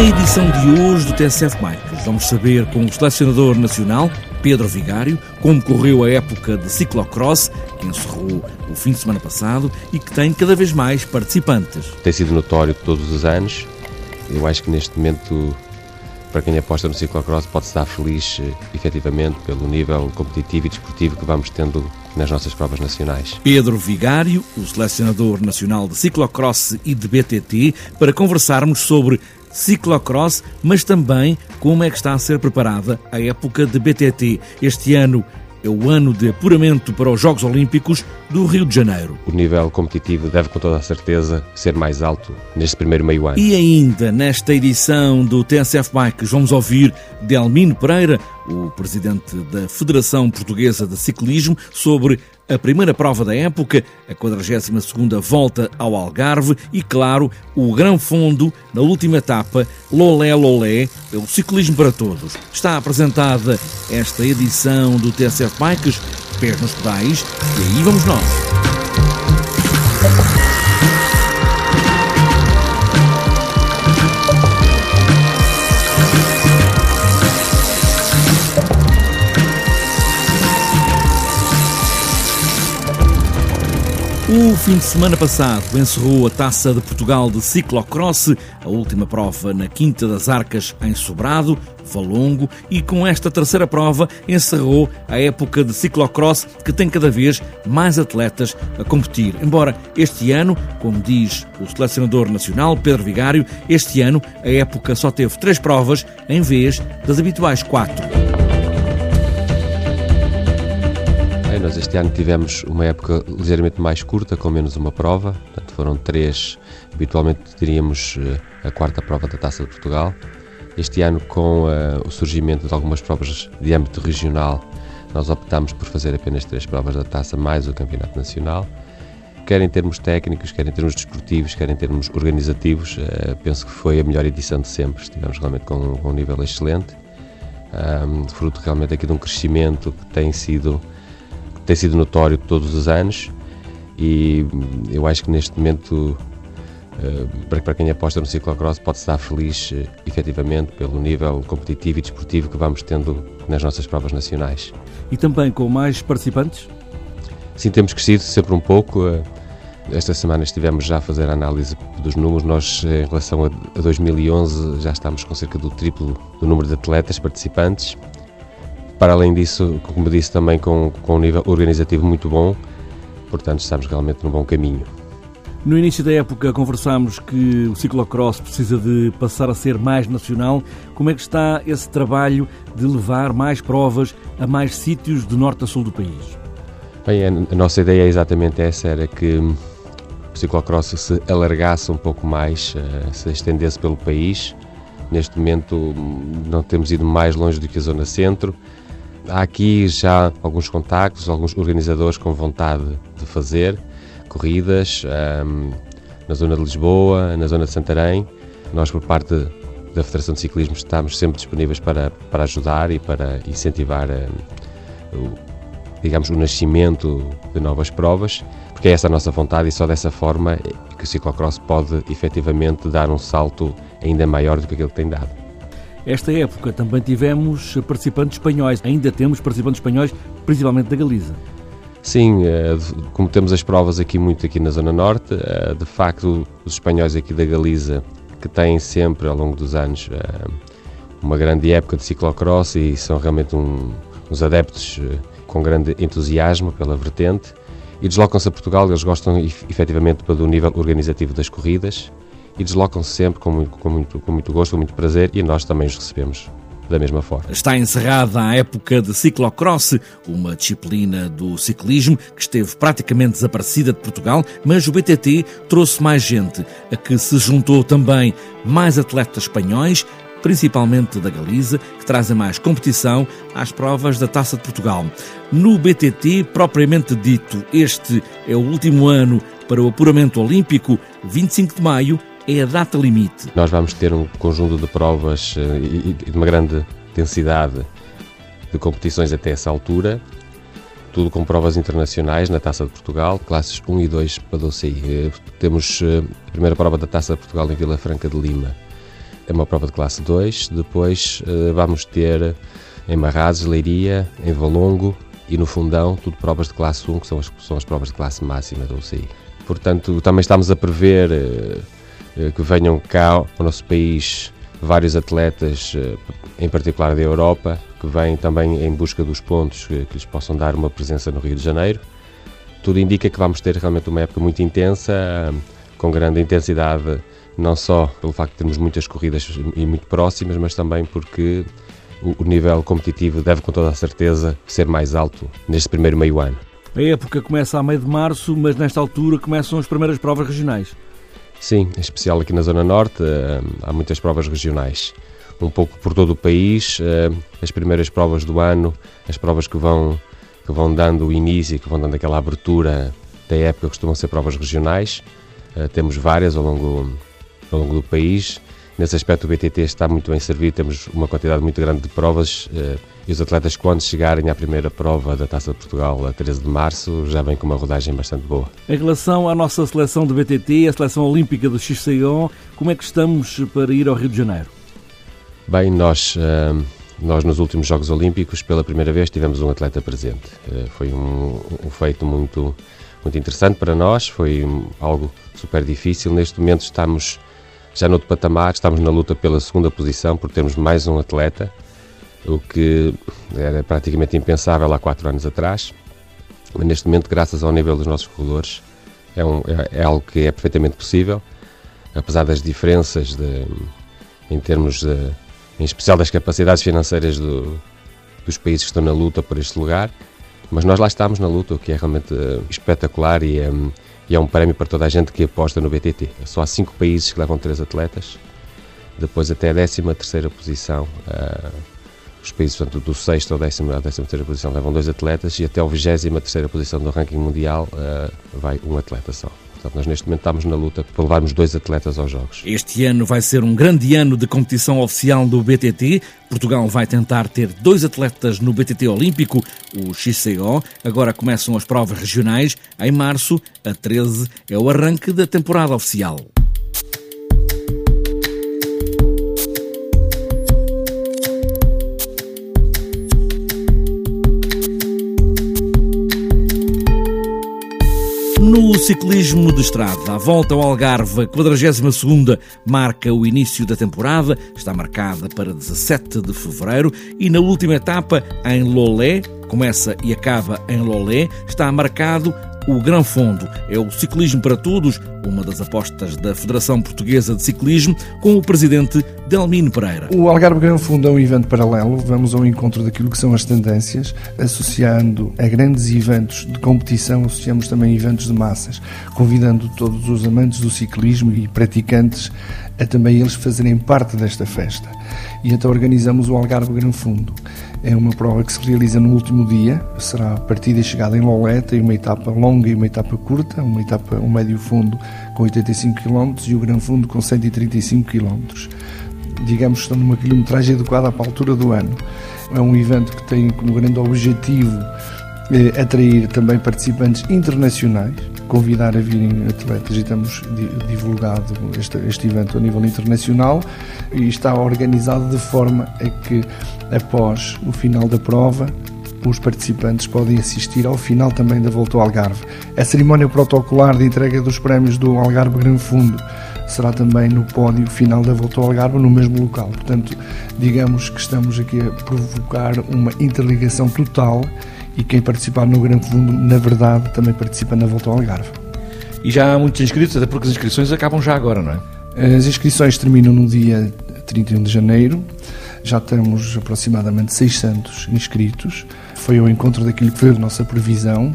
edição de hoje do TSF Bikes. Vamos saber com o selecionador nacional, Pedro Vigário, como correu a época de ciclocross, que encerrou o fim de semana passado e que tem cada vez mais participantes. Tem sido notório todos os anos. Eu acho que neste momento, para quem aposta no ciclocross, pode estar feliz, eh, efetivamente, pelo nível competitivo e desportivo que vamos tendo nas nossas provas nacionais. Pedro Vigário, o selecionador nacional de ciclocross e de BTT, para conversarmos sobre ciclocross, mas também como é que está a ser preparada a época de BTT. Este ano é o ano de apuramento para os Jogos Olímpicos do Rio de Janeiro. O nível competitivo deve, com toda a certeza, ser mais alto neste primeiro meio ano. E ainda nesta edição do TSF Bikes vamos ouvir Delmino Pereira, o presidente da Federação Portuguesa de Ciclismo, sobre a primeira prova da época, a 42ª volta ao Algarve e, claro, o Grão Fundo na última etapa, Lolé Lolé, o ciclismo para todos. Está apresentada esta edição do TSF Bikes, pés nos pedais, e aí vamos nós. O fim de semana passado encerrou a Taça de Portugal de Ciclocross, a última prova na Quinta das Arcas, em Sobrado, Valongo, e com esta terceira prova encerrou a época de ciclocross que tem cada vez mais atletas a competir. Embora este ano, como diz o selecionador nacional Pedro Vigário, este ano a época só teve três provas em vez das habituais quatro. Este ano tivemos uma época ligeiramente mais curta, com menos uma prova, portanto foram três, habitualmente teríamos eh, a quarta prova da Taça de Portugal. Este ano, com uh, o surgimento de algumas provas de âmbito regional, nós optámos por fazer apenas três provas da Taça mais o Campeonato Nacional. Quer em termos técnicos, quer em termos desportivos, quer em termos organizativos, uh, penso que foi a melhor edição de sempre. Estivemos realmente com, com um nível excelente, um, fruto realmente aqui de um crescimento que tem sido tem sido notório todos os anos e eu acho que neste momento eh, para quem aposta no ciclocross pode estar feliz eh, efetivamente pelo nível competitivo e desportivo que vamos tendo nas nossas provas nacionais. E também com mais participantes? Sim, temos crescido sempre um pouco. Eh, esta semana estivemos já a fazer a análise dos números. Nós, em relação a 2011, já estamos com cerca do triplo do número de atletas participantes para além disso, como disse, também com, com um nível organizativo muito bom, portanto estamos realmente no bom caminho. No início da época conversámos que o ciclocross precisa de passar a ser mais nacional. Como é que está esse trabalho de levar mais provas a mais sítios de norte a sul do país? Bem, a nossa ideia é exatamente essa, era que o ciclocross se alargasse um pouco mais, eh, se estendesse pelo país. Neste momento não temos ido mais longe do que a zona centro, Há aqui já alguns contactos, alguns organizadores com vontade de fazer corridas um, na zona de Lisboa, na zona de Santarém. Nós, por parte da Federação de Ciclismo, estamos sempre disponíveis para, para ajudar e para incentivar, um, o, digamos, o nascimento de novas provas, porque é essa a nossa vontade e só dessa forma que o ciclocross pode efetivamente dar um salto ainda maior do que aquele que tem dado. Esta época também tivemos participantes espanhóis, ainda temos participantes espanhóis, principalmente da Galiza. Sim, eh, como temos as provas aqui muito aqui na Zona Norte, eh, de facto os espanhóis aqui da Galiza, que têm sempre ao longo dos anos eh, uma grande época de ciclocross e são realmente um, uns adeptos com grande entusiasmo pela vertente e deslocam-se a Portugal, eles gostam efetivamente do nível organizativo das corridas e deslocam-se sempre com muito, com, muito, com muito gosto, com muito prazer e nós também os recebemos da mesma forma. Está encerrada a época de ciclocross, uma disciplina do ciclismo que esteve praticamente desaparecida de Portugal, mas o BTT trouxe mais gente, a que se juntou também mais atletas espanhóis, principalmente da Galiza, que trazem mais competição às provas da Taça de Portugal. No BTT, propriamente dito, este é o último ano para o apuramento olímpico, 25 de maio, é a data limite? Nós vamos ter um conjunto de provas eh, e de uma grande densidade de competições até essa altura, tudo com provas internacionais na Taça de Portugal, classes 1 e 2 para o CI. Eh, temos eh, a primeira prova da Taça de Portugal em Vila Franca de Lima, é uma prova de classe 2. Depois vamos ter em Marrazes, Leiria, em Valongo e no Fundão, tudo provas de classe 1, que são as, são as provas de classe máxima da UCI. Portanto, também estamos a prever que venham cá ao nosso país vários atletas, em particular da Europa, que vêm também em busca dos pontos que, lhes possam dar uma presença no Rio de Janeiro. Tudo indica que vamos ter realmente uma época muito intensa, com grande intensidade, não só pelo facto de termos muitas corridas e muito próximas, mas também porque o nível competitivo deve com toda a certeza ser mais alto neste primeiro meio ano. A época começa a meio de março, mas nesta altura começam as primeiras provas regionais. Sim, em especial aqui na Zona Norte, eh, há muitas provas regionais. Um pouco por todo o país, eh, as primeiras provas do ano, as provas que vão, que vão dando início, que vão dando aquela abertura da época, costumam ser provas regionais. Eh, temos várias ao longo, ao longo do país. Nesse aspecto, o BTT está muito bem servido, temos uma quantidade muito grande de provas eh, e os atletas, quando chegarem à primeira prova da Taça de Portugal, a 13 de março, já vêm com uma rodagem bastante boa. Em relação à nossa seleção de BTT, a seleção olímpica do XCO, como é que estamos para ir ao Rio de Janeiro? Bem, nós, eh, nós nos últimos Jogos Olímpicos, pela primeira vez, tivemos um atleta presente. Foi um, um feito muito muito interessante para nós, foi algo super difícil. Neste momento estamos já no outro patamar, estamos na luta pela segunda posição por termos mais um atleta, o que era praticamente impensável há quatro anos atrás. Mas neste momento, graças ao nível dos nossos corredores, é, um, é, é algo que é perfeitamente possível, apesar das diferenças de, em termos de, em especial das capacidades financeiras do, dos países que estão na luta por este lugar. Mas nós lá estamos na luta, o que é realmente uh, espetacular e, um, e, é um prémio para toda a gente que aposta no BTT. Só há cinco países que levam três atletas, depois até a 13 terceira posição. Uh, os países portanto, do sexto ao décimo, à décima terceira posição levam dois atletas e até a vigésima terceira posição do ranking mundial uh, vai um atleta só. Portanto, nós neste momento estamos na luta para levarmos dois atletas aos Jogos. Este ano vai ser um grande ano de competição oficial do BTT. Portugal vai tentar ter dois atletas no BTT Olímpico, o XCO. Agora começam as provas regionais. Em março, a 13, é o arranque da temporada oficial. No ciclismo de estrada, a volta ao Algarve, a 42 marca o início da temporada, está marcada para 17 de fevereiro. E na última etapa, em Lolé, começa e acaba em Lolé, está marcado o Gran Fundo é o ciclismo para todos, uma das apostas da Federação Portuguesa de Ciclismo, com o presidente Delmino Pereira. O Algarve Gran Fundo é um evento paralelo, vamos ao encontro daquilo que são as tendências, associando a grandes eventos de competição, associamos também eventos de massas, convidando todos os amantes do ciclismo e praticantes a também eles fazerem parte desta festa. E então organizamos o Algarve Gran Fundo. É uma prova que se realiza no último dia, será partida e chegada em Loleta, e uma etapa longa e uma etapa curta, uma etapa, um médio fundo com 85 km e o Gran Fundo com 135 km. Digamos que estão numa quilometragem adequada para a altura do ano. É um evento que tem como grande objetivo eh, atrair também participantes internacionais, convidar a virem atletas e temos divulgado este, este evento a nível internacional e está organizado de forma a que após o final da prova os participantes podem assistir ao final também da Volta ao Algarve. A cerimónia protocolar de entrega dos prémios do Algarve Gran Fundo será também no pódio final da Volta ao Algarve, no mesmo local. Portanto, digamos que estamos aqui a provocar uma interligação total e quem participar no Gran Fundo, na verdade, também participa na Volta ao Algarve. E já há muitos inscritos, até porque as inscrições acabam já agora, não é? As inscrições terminam no dia 31 de janeiro. Já temos aproximadamente 600 inscritos. Foi ao encontro daquilo que foi a nossa previsão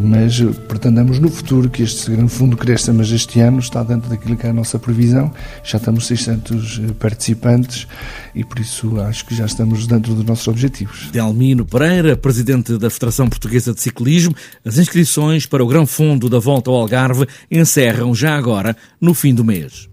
mas pretendemos no futuro que este grande fundo cresça, mas este ano está dentro daquilo que é a nossa previsão, já estamos 600 eh, participantes e por isso acho que já estamos dentro dos nossos objetivos. Delmino Pereira, presidente da Federação Portuguesa de Ciclismo, as inscrições para o Grão Fundo da Volta ao Algarve encerram já agora no fim do mês.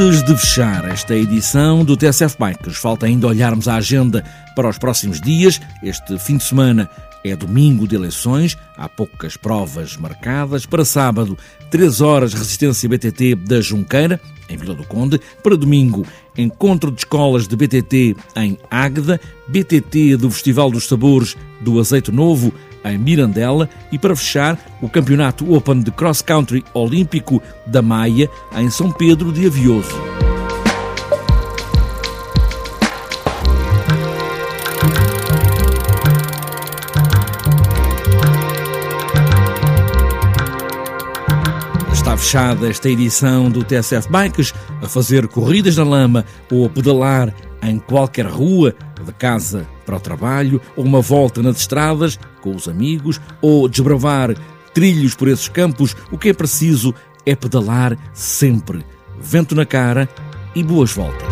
Antes de fechar esta edição do TSF Bikes, falta ainda olharmos a agenda para os próximos dias. Este fim de semana É domingo de eleições, há poucas provas marcadas. Para sábado, 3 horas resistência BTT da Junqueira, em Vila do Conde. Para domingo, encontro de escolas de BTT em Águeda, BTT do Festival dos Sabores do Azeite Novo, em Mirandela. E para fechar, o Campeonato Open de Cross Country Olímpico da Maia, em São Pedro de Avioso. Está fechada esta edição do TSF Bikes a fazer corridas na lama ou a pedalar em qualquer rua, de casa para o trabalho, ou uma volta nas estradas com os amigos, ou desbravar trilhos por esses campos. O que é preciso é pedalar sempre, vento na cara e boas voltas.